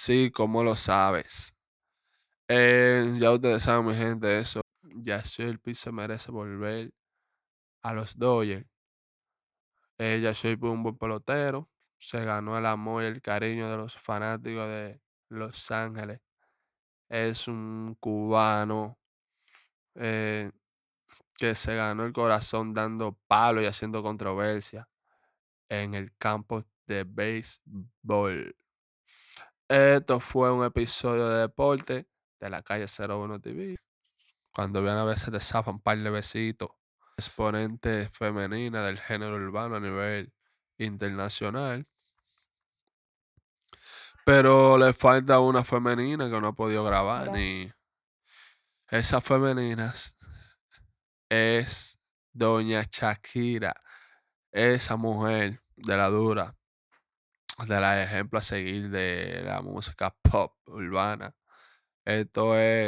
Sí, como lo sabes. Eh, ya ustedes saben, mi gente, eso. Ya Shelby se merece volver a los Dodgers. Eh, ya fue un buen pelotero. Se ganó el amor y el cariño de los fanáticos de Los Ángeles. Es un cubano eh, que se ganó el corazón dando palo y haciendo controversia en el campo de béisbol. Esto fue un episodio de deporte de la calle 01 TV. Cuando vean a veces te zafan un par de besitos. Exponente femenina del género urbano a nivel internacional. Pero le falta una femenina que no ha podido grabar ni. Esas femeninas es Doña Shakira. Esa mujer de la dura. De la ejemplo a seguir de la música pop urbana. Esto es